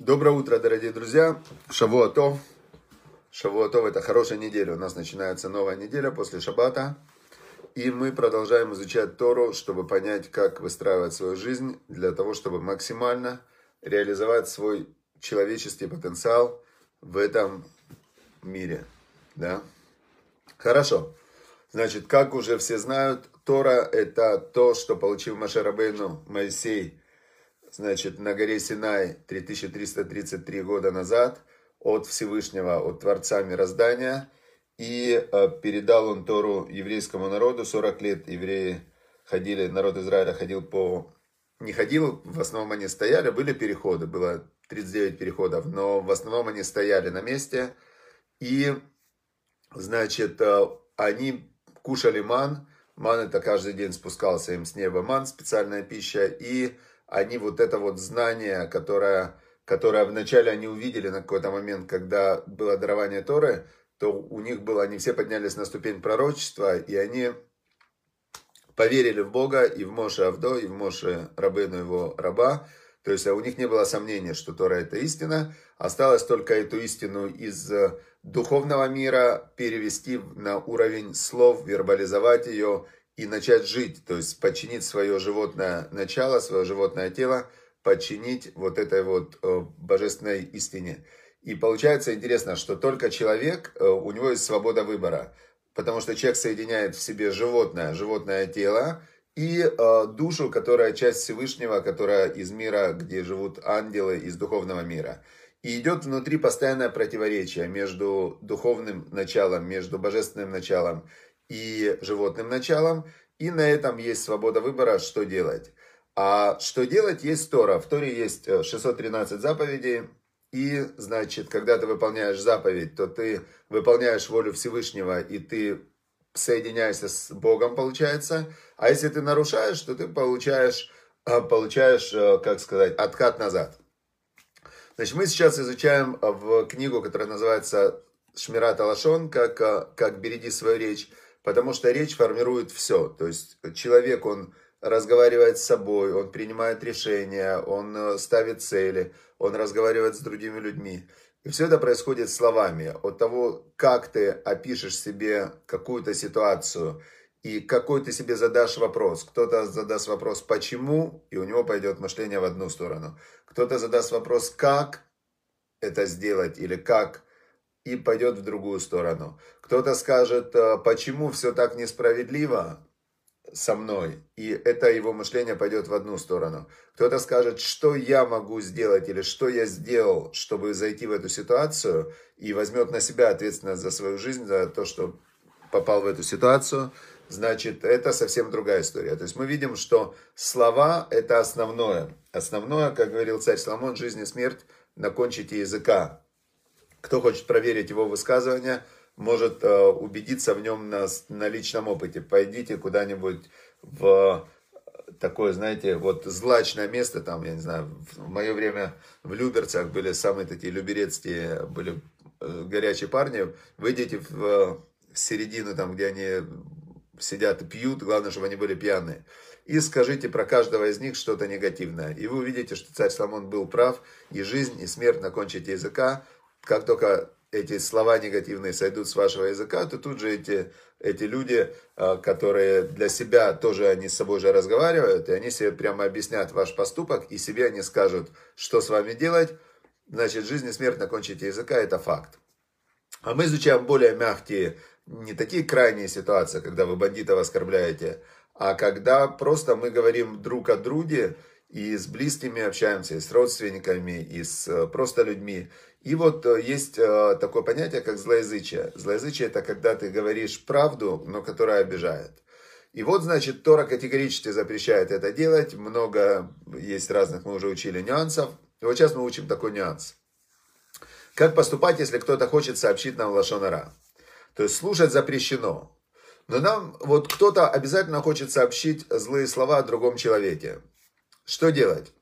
Доброе утро, дорогие друзья. Шавуатов. Шавуатов – это хорошая неделя. У нас начинается новая неделя после шаббата. И мы продолжаем изучать Тору, чтобы понять, как выстраивать свою жизнь, для того, чтобы максимально реализовать свой человеческий потенциал в этом мире. Да? Хорошо. Значит, как уже все знают, Тора – это то, что получил Маше Рабейну Моисей – значит, на горе Синай 3333 года назад от Всевышнего, от Творца Мироздания. И э, передал он Тору еврейскому народу. 40 лет евреи ходили, народ Израиля ходил по... Не ходил, в основном они стояли, были переходы, было 39 переходов, но в основном они стояли на месте. И, значит, э, они кушали ман. Ман это каждый день спускался им с неба ман, специальная пища. И они вот это вот знание, которое, которое вначале они увидели на какой-то момент, когда было дарование Торы, то у них было, они все поднялись на ступень пророчества, и они поверили в Бога и в Моше Авдо, и в Моше Рабыну его раба. То есть а у них не было сомнения, что Тора это истина. Осталось только эту истину из духовного мира перевести на уровень слов, вербализовать ее и начать жить, то есть подчинить свое животное начало, свое животное тело, подчинить вот этой вот э, божественной истине. И получается интересно, что только человек, э, у него есть свобода выбора, потому что человек соединяет в себе животное, животное тело и э, душу, которая часть Всевышнего, которая из мира, где живут ангелы, из духовного мира. И идет внутри постоянное противоречие между духовным началом, между божественным началом и животным началом, и на этом есть свобода выбора, что делать. А что делать, есть Тора. В Торе есть 613 э, заповедей, и, значит, когда ты выполняешь заповедь, то ты выполняешь волю Всевышнего, и ты соединяешься с Богом, получается. А если ты нарушаешь, то ты получаешь, э, получаешь э, как сказать, откат назад. Значит, мы сейчас изучаем в книгу, которая называется Шмират Алашон, как, как «Береги свою речь». Потому что речь формирует все. То есть человек, он разговаривает с собой, он принимает решения, он э, ставит цели, он разговаривает с другими людьми. И все это происходит словами. От того, как ты опишешь себе какую-то ситуацию и какой ты себе задашь вопрос. Кто-то задаст вопрос «почему?» и у него пойдет мышление в одну сторону. Кто-то задаст вопрос «как?» это сделать или «как?» И пойдет в другую сторону. Кто-то скажет, «Э, почему все так несправедливо со мной, и это его мышление пойдет в одну сторону. Кто-то скажет, что я могу сделать или что я сделал, чтобы зайти в эту ситуацию, и возьмет на себя ответственность за свою жизнь, за то, что попал в эту ситуацию, значит, это совсем другая история. То есть мы видим, что слова – это основное. Основное, как говорил царь Соломон, жизнь и смерть на кончике языка. Кто хочет проверить его высказывания, может э, убедиться в нем на, на личном опыте. Пойдите куда-нибудь в такое, знаете, вот злачное место, там, я не знаю, в мое время в Люберцах были самые такие люберецкие, были э, горячие парни, выйдите в, в середину, там, где они сидят и пьют, главное, чтобы они были пьяные, и скажите про каждого из них что-то негативное. И вы увидите, что царь Соломон был прав, и жизнь, и смерть на кончике языка, как только эти слова негативные сойдут с вашего языка, то тут же эти, эти люди, а, которые для себя тоже они с собой же разговаривают, и они себе прямо объяснят ваш поступок, и себе они скажут, что с вами делать. Значит, жизнь и смерть на кончике языка – это факт. А мы изучаем более мягкие, не такие крайние ситуации, когда вы бандитов оскорбляете, а когда просто мы говорим друг о друге, и с близкими общаемся, и с родственниками, и с э, просто людьми. И вот э, есть э, такое понятие, как злоязычие. Злоязычие – это когда ты говоришь правду, но которая обижает. И вот, значит, Тора категорически запрещает это делать. Много есть разных, мы уже учили нюансов. И вот сейчас мы учим такой нюанс. Как поступать, если кто-то хочет сообщить нам лошонара? То есть слушать запрещено. Но нам вот кто-то обязательно хочет сообщить злые слова о другом человеке. Что делать?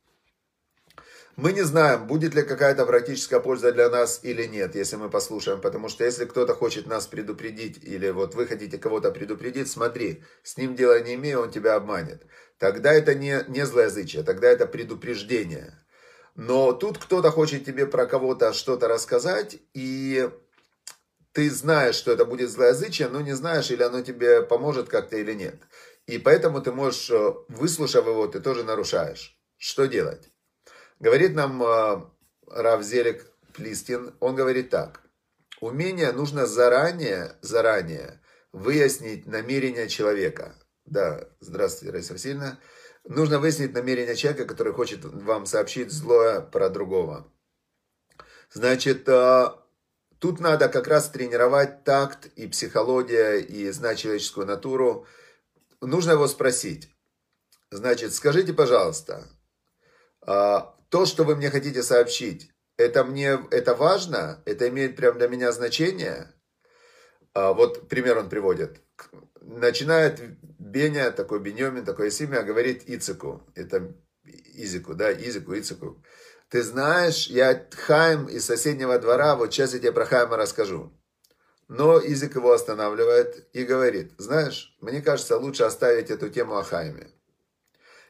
Мы не знаем, будет ли какая-то практическая польза для нас или нет, если мы послушаем. Потому что если кто-то хочет нас предупредить, или вот вы хотите кого-то предупредить, смотри, с ним дела не имею, он тебя обманет. Тогда это не, не злоязычие, тогда это предупреждение. Но тут кто-то хочет тебе про кого-то что-то рассказать, и ты знаешь, что это будет злоязычие, но не знаешь, или оно тебе поможет как-то или нет. И поэтому ты можешь, э, выслушав его, ты тоже нарушаешь. Что делать? Говорит нам э, Рав Зелик Плистин, он говорит так. Умение нужно заранее, заранее выяснить намерение человека. Да, здравствуйте, Раиса Васильевна. Нужно выяснить намерение человека, который хочет вам сообщить злое про другого. Значит, э, тут надо как раз тренировать такт и психология, и знать человеческую натуру. Нужно его спросить. Значит, скажите, пожалуйста, э, то, что вы мне хотите сообщить, это мне, это важно? Это имеет прям для меня значение? А, вот пример он приводит. Начинает Беня, такой Бенемин, такое имя, говорит Ицеку. Это Изику, да, Изику, Ицеку. Ты знаешь, я Хайм из соседнего двора, вот сейчас я тебе про Хайма расскажу. Но Изик его останавливает и говорит, знаешь, мне кажется, лучше оставить эту тему о Хайме.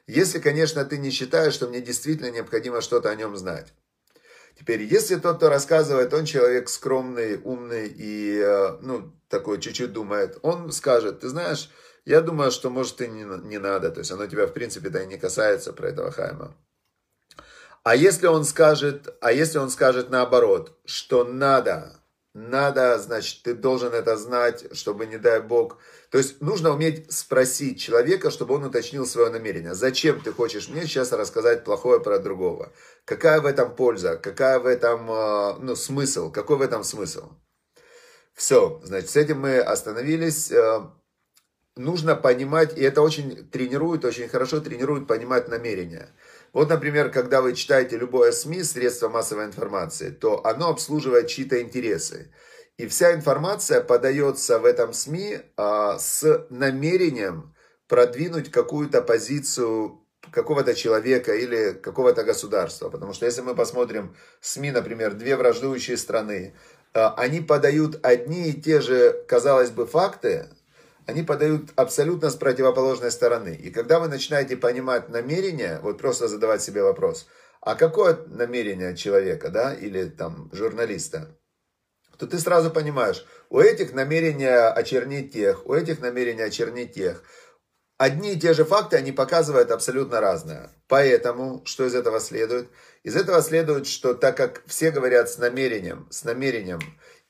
Если, конечно, ты не считаешь, что мне действительно необходимо что-то о нем знать. Теперь, если тот, кто рассказывает, он человек скромный, умный и, э, ну, такой чуть-чуть думает, он скажет, ты знаешь, я думаю, что, может, и не, не надо, то есть оно тебя, в принципе-то и не касается про этого Хайма. А если он скажет, а если он скажет наоборот, что надо, надо, значит, ты должен это знать, чтобы, не дай Бог, то есть нужно уметь спросить человека, чтобы он уточнил свое намерение. Зачем ты хочешь мне сейчас рассказать плохое про другого? Какая в этом польза? Какая в этом э, ну, смысл? Какой в этом смысл? Все, значит, с этим мы остановились. Э, нужно понимать, и это очень тренирует, очень хорошо тренирует понимать намерения. Вот, например, когда вы читаете любое СМИ, средство массовой информации, то оно обслуживает чьи-то интересы. И вся информация подается в этом СМИ а, с намерением продвинуть какую-то позицию какого-то человека или какого-то государства. Потому что если мы посмотрим СМИ, например, две враждующие страны, а, они подают одни и те же, казалось бы, факты, они подают абсолютно с противоположной стороны. И когда вы начинаете понимать намерение, вот просто задавать себе вопрос, а какое намерение человека, да, или там журналиста, то ты сразу понимаешь, у этих намерения очернить тех, у этих намерения очернить тех. Одни и те же факты, они показывают абсолютно разное. Поэтому, что из этого следует? Из этого следует, что так как все говорят с намерением, с намерением,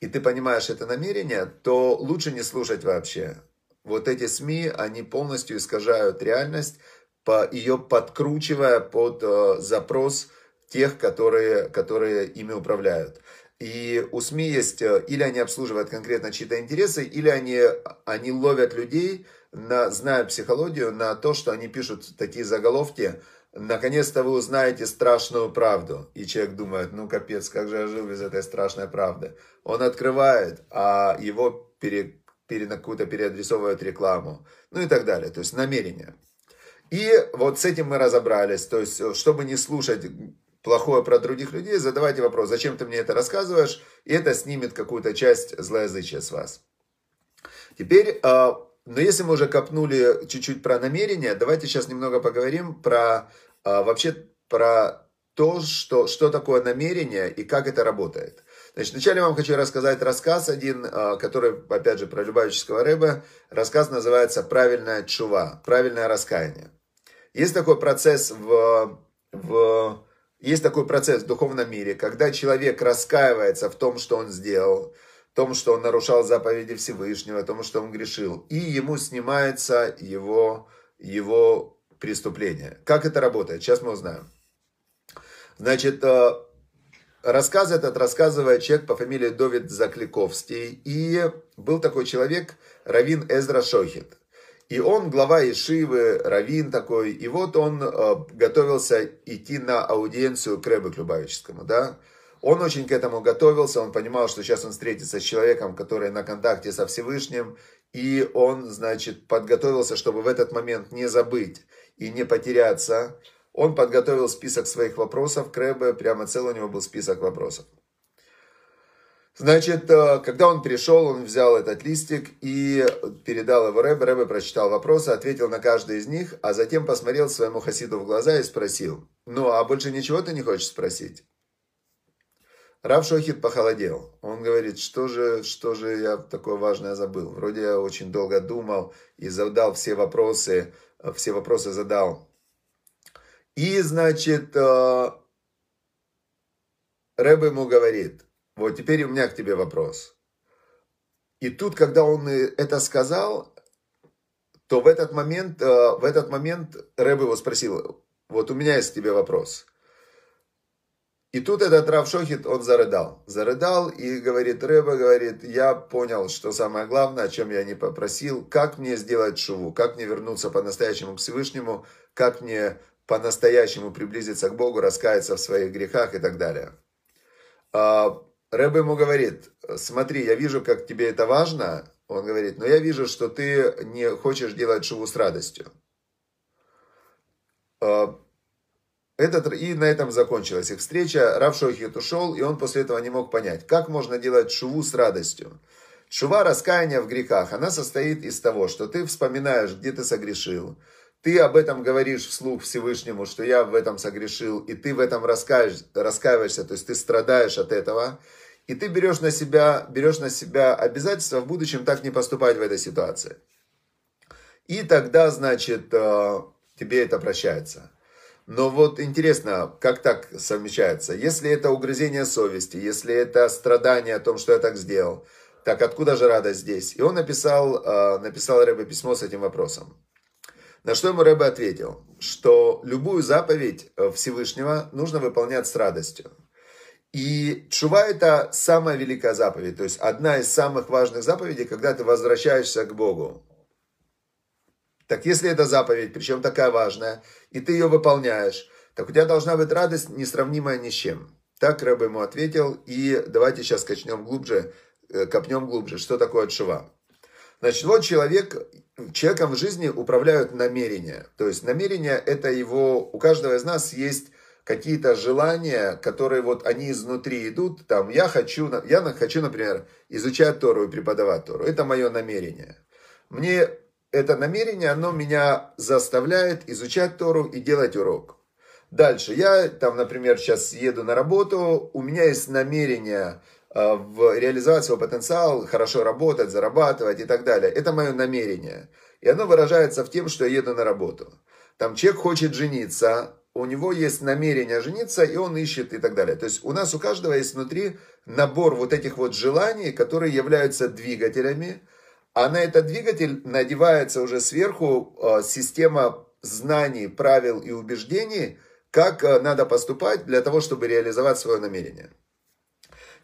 и ты понимаешь это намерение, то лучше не слушать вообще. Вот эти СМИ, они полностью искажают реальность, по, ее подкручивая под э, запрос тех, которые, которые ими управляют. И у СМИ есть, э, или они обслуживают конкретно чьи-то интересы, или они, они ловят людей, на, зная психологию, на то, что они пишут такие заголовки, наконец-то вы узнаете страшную правду. И человек думает, ну капец, как же я жил без этой страшной правды. Он открывает, а его пере, какую-то переадресовывают рекламу, ну и так далее. То есть намерение. И вот с этим мы разобрались. То есть, э, чтобы не слушать плохое про других людей, задавайте вопрос, зачем ты мне это рассказываешь, и это снимет какую-то часть злоязычия с вас. Теперь, а, но если мы уже копнули чуть-чуть про намерение, давайте сейчас немного поговорим про а, вообще про то, что, что такое намерение и как это работает. Значит, вначале вам хочу рассказать рассказ один, а, который, опять же, про Любавического рыба. Рассказ называется «Правильная чува», «Правильное раскаяние». Есть такой процесс в, в есть такой процесс в духовном мире, когда человек раскаивается в том, что он сделал, в том, что он нарушал заповеди Всевышнего, в том, что он грешил, и ему снимается его, его преступление. Как это работает? Сейчас мы узнаем. Значит, э, рассказ этот рассказывает человек по фамилии Довид Закликовский. И был такой человек, Равин Эзра Шохит. И он глава Ишивы, Равин такой, и вот он э, готовился идти на аудиенцию к Рэбе Клюбавическому, да. Он очень к этому готовился, он понимал, что сейчас он встретится с человеком, который на контакте со Всевышним, и он, значит, подготовился, чтобы в этот момент не забыть и не потеряться. Он подготовил список своих вопросов к Рэбе, прямо целый у него был список вопросов. Значит, э, когда он пришел, он взял этот листик и передал его Рэбе. Рэбе прочитал вопросы, ответил на каждый из них, а затем посмотрел своему хасиду в глаза и спросил, ну, а больше ничего ты не хочешь спросить? Рав Шохид похолодел. Он говорит, что же, что же я такое важное забыл? Вроде я очень долго думал и задал все вопросы, э, все вопросы задал. И, значит, э, Рэбе ему говорит, вот теперь у меня к тебе вопрос. И тут, когда он это сказал, то в этот момент, э, в этот момент Рэб его спросил, вот у меня есть к тебе вопрос. И тут этот Рав Шохит, он зарыдал. Зарыдал и говорит, Рэба говорит, я понял, что самое главное, о чем я не попросил, как мне сделать шуву, как мне вернуться по-настоящему к Всевышнему, как мне по-настоящему приблизиться к Богу, раскаяться в своих грехах и так далее. А, Рэбе ему говорит, смотри, я вижу, как тебе это важно. Он говорит, но я вижу, что ты не хочешь делать шуву с радостью. А, этот, и на этом закончилась их встреча. Рав Шохит ушел, и он после этого не мог понять, как можно делать шуву с радостью. Шува раскаяния в грехах, она состоит из того, что ты вспоминаешь, где ты согрешил, ты об этом говоришь вслух Всевышнему, что я в этом согрешил, и ты в этом раскаиваешься, то есть ты страдаешь от этого, и ты берешь на себя, берешь на себя обязательство в будущем так не поступать в этой ситуации. И тогда, значит, э, тебе это прощается. Но вот интересно, как так совмещается? Если это угрызение совести, если это страдание о том, что я так сделал, так откуда же радость здесь? И он написал, э, написал Рэбе письмо с этим вопросом. На что ему Рэбе ответил, что любую заповедь э, Всевышнего нужно выполнять с радостью. И чува это самая великая заповедь, то есть одна из самых важных заповедей, когда ты возвращаешься к Богу. Так если это заповедь, причем такая важная, и ты ее выполняешь, так у тебя должна быть радость, несравнимая ни с чем. Так Рэб ему ответил, и давайте сейчас качнем глубже, э, копнем глубже, что такое чува. Значит, вот человек, человеком в жизни управляют намерения. То есть намерения это его, у каждого из нас есть какие-то желания, которые вот они изнутри идут. Там я хочу, я хочу, например, изучать Тору и преподавать Тору. Это мое намерение. Мне это намерение, оно меня заставляет изучать Тору и делать урок. Дальше, я там, например, сейчас еду на работу, у меня есть намерение в реализовать свой потенциал, хорошо работать, зарабатывать и так далее. Это мое намерение. И оно выражается в том, что я еду на работу. Там человек хочет жениться, у него есть намерение жениться, и он ищет и так далее. То есть у нас у каждого есть внутри набор вот этих вот желаний, которые являются двигателями, а на этот двигатель надевается уже сверху э, система знаний, правил и убеждений, как э, надо поступать для того, чтобы реализовать свое намерение.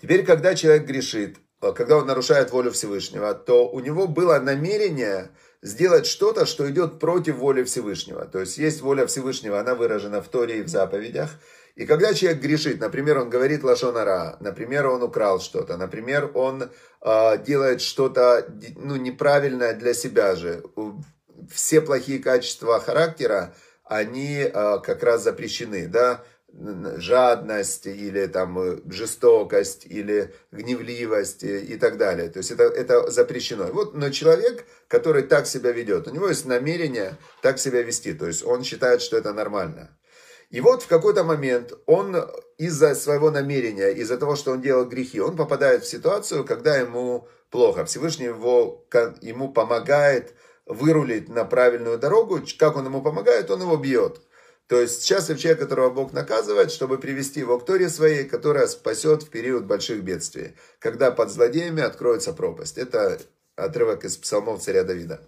Теперь, когда человек грешит, э, когда он нарушает волю Всевышнего, то у него было намерение сделать что-то, что идет против воли Всевышнего. То есть есть воля Всевышнего, она выражена в Торе и в заповедях. И когда человек грешит, например, он говорит лашонара, например, он украл что-то, например, он э, делает что-то ну, неправильное для себя же, все плохие качества характера, они э, как раз запрещены, да, жадность или там э, жестокость или гневливость и так далее. То есть это, это запрещено. Вот, но человек, который так себя ведет, у него есть намерение так себя вести. То есть он считает, что это нормально. И вот в какой-то момент он из-за своего намерения, из-за того, что он делал грехи, он попадает в ситуацию, когда ему плохо. Всевышний его, ему помогает вырулить на правильную дорогу. Как он ему помогает? Он его бьет. То есть счастлив человек, которого Бог наказывает, чтобы привести его к Торе своей, которая спасет в период больших бедствий, когда под злодеями откроется пропасть. Это отрывок из псалмов царя Давида.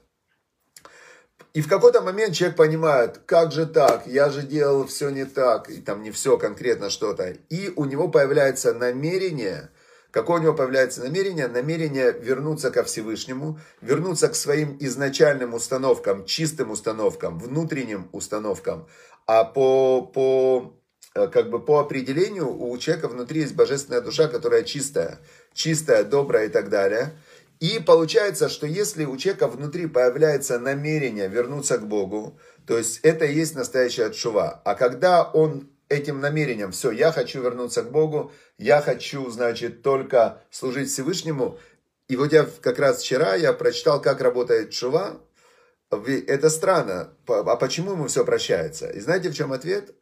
И в какой-то момент человек понимает, как же так, я же делал все не так, и там не все конкретно что-то. И у него появляется намерение – Какое у него появляется намерение? Намерение вернуться ко Всевышнему, вернуться к своим изначальным установкам, чистым установкам, внутренним установкам. А по, по, э, как бы по определению у человека внутри есть божественная душа, которая чистая, чистая, добрая и так далее. И получается, что если у человека внутри появляется намерение вернуться к Богу, то есть это и есть настоящая чува. А когда он этим намерением. Все, я хочу вернуться к Богу, я хочу, значит, только служить Всевышнему. И вот я как раз вчера я прочитал, как работает чува. Это странно. А почему ему все прощается? И знаете, в чем ответ?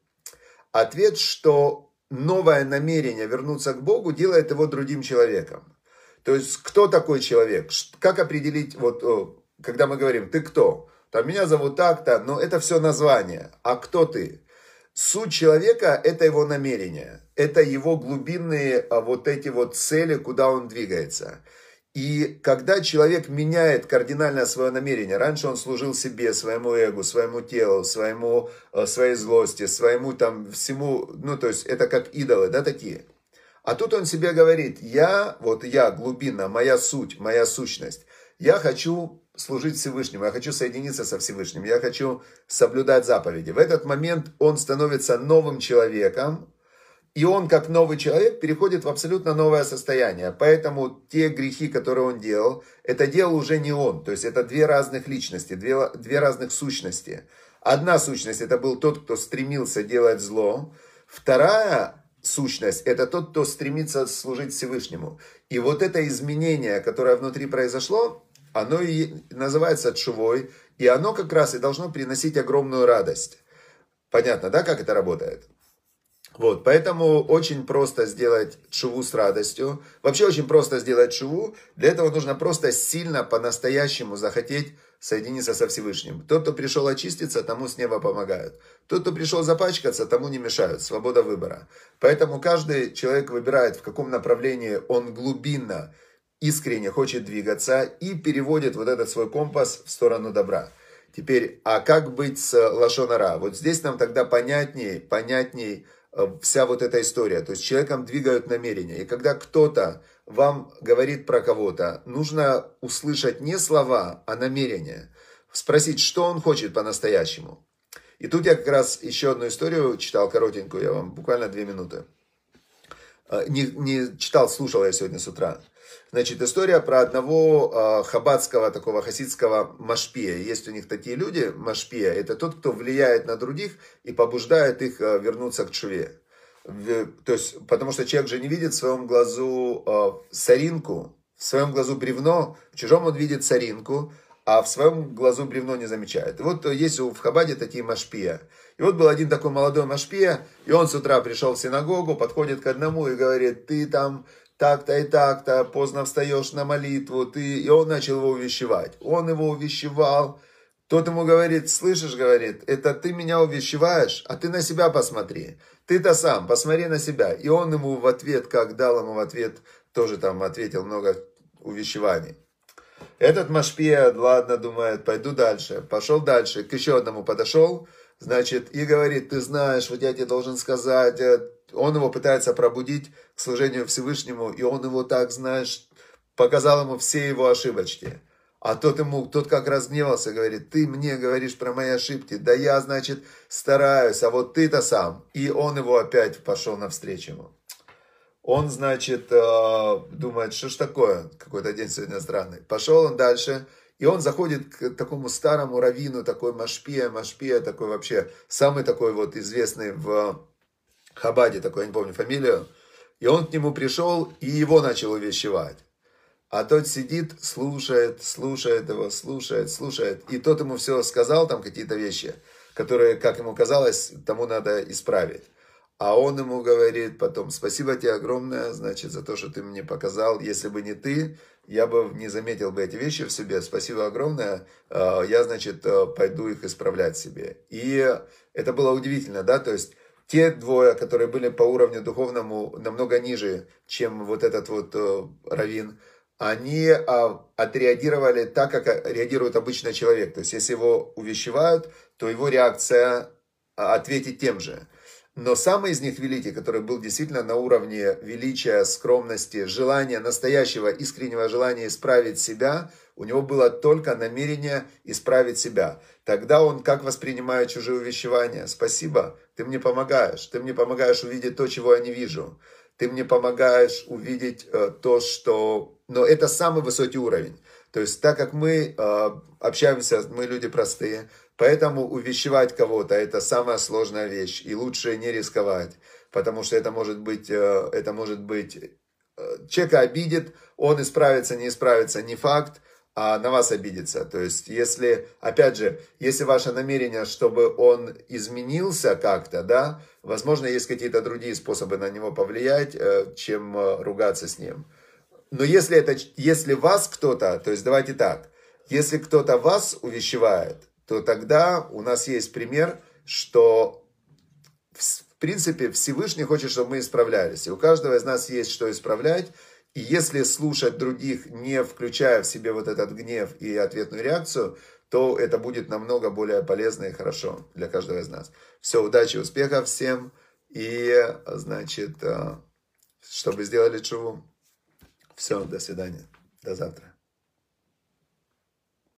Ответ, что новое намерение вернуться к Богу делает его другим человеком. То есть, кто такой человек? Как определить, вот, когда мы говорим, ты кто? Там, меня зовут так-то, но это все название. А кто ты? Суть человека – это его намерение. Это его глубинные а, вот эти вот цели, куда он двигается. И когда человек меняет кардинально свое намерение, раньше он служил себе, своему эго, своему телу, своему, а, своей злости, своему там всему, ну то есть это как идолы, да, такие – а тут он себе говорит, я, вот я, глубина, моя суть, моя сущность, я хочу служить Всевышнему, я хочу соединиться со Всевышним, я хочу соблюдать заповеди. В этот момент он становится новым человеком, и он, как новый человек, переходит в абсолютно новое состояние. Поэтому те грехи, которые он делал, это делал уже не он. То есть это две разных личности, две, две разных сущности. Одна сущность, это был тот, кто стремился делать зло. Вторая сущность, это тот, кто стремится служить Всевышнему. И вот это изменение, которое внутри произошло, оно и называется чувой, и оно как раз и должно приносить огромную радость. Понятно, да, как это работает? Вот, поэтому очень просто сделать чуву с радостью. Вообще очень просто сделать чуву. Для этого нужно просто сильно, по-настоящему захотеть соединиться со Всевышним. Тот, кто пришел очиститься, тому с неба помогают. Тот, кто пришел запачкаться, тому не мешают. Свобода выбора. Поэтому каждый человек выбирает, в каком направлении он глубинно, искренне хочет двигаться и переводит вот этот свой компас в сторону добра. Теперь, а как быть с лошонара? Вот здесь нам тогда понятней э, вся вот эта история. То есть человеком двигают намерения. И когда кто-то вам говорит про кого-то, нужно услышать не слова, а намерения. Спросить, что он хочет по-настоящему. И тут я как раз еще одну историю читал, коротенькую, я вам буквально две минуты. А, не, не читал, слушал я сегодня с утра. Значит, история про одного э, хаббатского, такого хасидского машпия. Есть у них такие люди, машпия. Это тот, кто влияет на других и побуждает их э, вернуться к чуве то есть, потому что человек же не видит в своем глазу э, соринку, в своем глазу бревно, в чужом он видит соринку, а в своем глазу бревно не замечает. И вот есть в Хабаде такие машпия. И вот был один такой молодой машпия, и он с утра пришел в синагогу, подходит к одному и говорит, ты там так-то и так-то, поздно встаешь на молитву, ты... И он начал его увещевать. Он его увещевал. Тот ему говорит, слышишь, говорит, это ты меня увещеваешь, а ты на себя посмотри. Ты-то сам, посмотри на себя. И он ему в ответ, как дал ему в ответ, тоже там ответил много увещеваний. Этот Машпия, ладно, думает, пойду дальше. Пошел дальше, к еще одному подошел, значит, и говорит, ты знаешь, вот я тебе должен сказать, э, он его пытается пробудить к служению Всевышнему, и он его так, знаешь, показал ему все его ошибочки. А тот ему, тот как разгневался, говорит, ты мне говоришь про мои ошибки, да я, значит, стараюсь, а вот ты-то сам. И он его опять пошел навстречу ему. Он, значит, э, думает, что ж такое, какой-то день сегодня странный. Пошел он дальше, и он заходит к такому старому раввину, такой Машпия, Машпия, такой вообще, самый такой вот известный в Хабаде, такой, я не помню фамилию. И он к нему пришел, и его начал увещевать. А тот сидит, слушает, слушает его, слушает, слушает. И тот ему все сказал, там какие-то вещи, которые, как ему казалось, тому надо исправить. А он ему говорит потом, спасибо тебе огромное, значит, за то, что ты мне показал. Если бы не ты, я бы не заметил бы эти вещи в себе. Спасибо огромное. А, я, значит, пойду их исправлять себе. И это было удивительно, да, то есть те двое, которые были по уровню духовному намного ниже, чем вот этот вот э, раввин, они а, отреагировали так, как реагирует обычный человек. То есть, если его увещевают, то его реакция а, ответить тем же. Но самый из них великий, который был действительно на уровне величия, скромности, желания, настоящего искреннего желания исправить себя, у него было только намерение исправить себя. Тогда он как воспринимает чужие увещевания? Спасибо, ты мне помогаешь, ты мне помогаешь увидеть то, чего я не вижу. Ты мне помогаешь увидеть э, то, что но это самый высокий уровень. То есть, так как мы э, общаемся, мы люди простые, поэтому увещевать кого-то это самая сложная вещь, и лучше не рисковать, потому что это может быть, э, это может быть, э, человека обидит, он исправится, не исправится, не факт, а на вас обидится. То есть, если, опять же, если ваше намерение, чтобы он изменился как-то, да, возможно, есть какие-то другие способы на него повлиять, э, чем э, ругаться с ним. Но если это, если вас кто-то, то есть давайте так, если кто-то вас увещевает, то тогда у нас есть пример, что в принципе Всевышний хочет, чтобы мы исправлялись. И у каждого из нас есть что исправлять. И если слушать других, не включая в себе вот этот гнев и ответную реакцию, то это будет намного более полезно и хорошо для каждого из нас. Все, удачи, успехов всем. И, значит, э, чтобы сделали чуву. Все, до свидания. До завтра.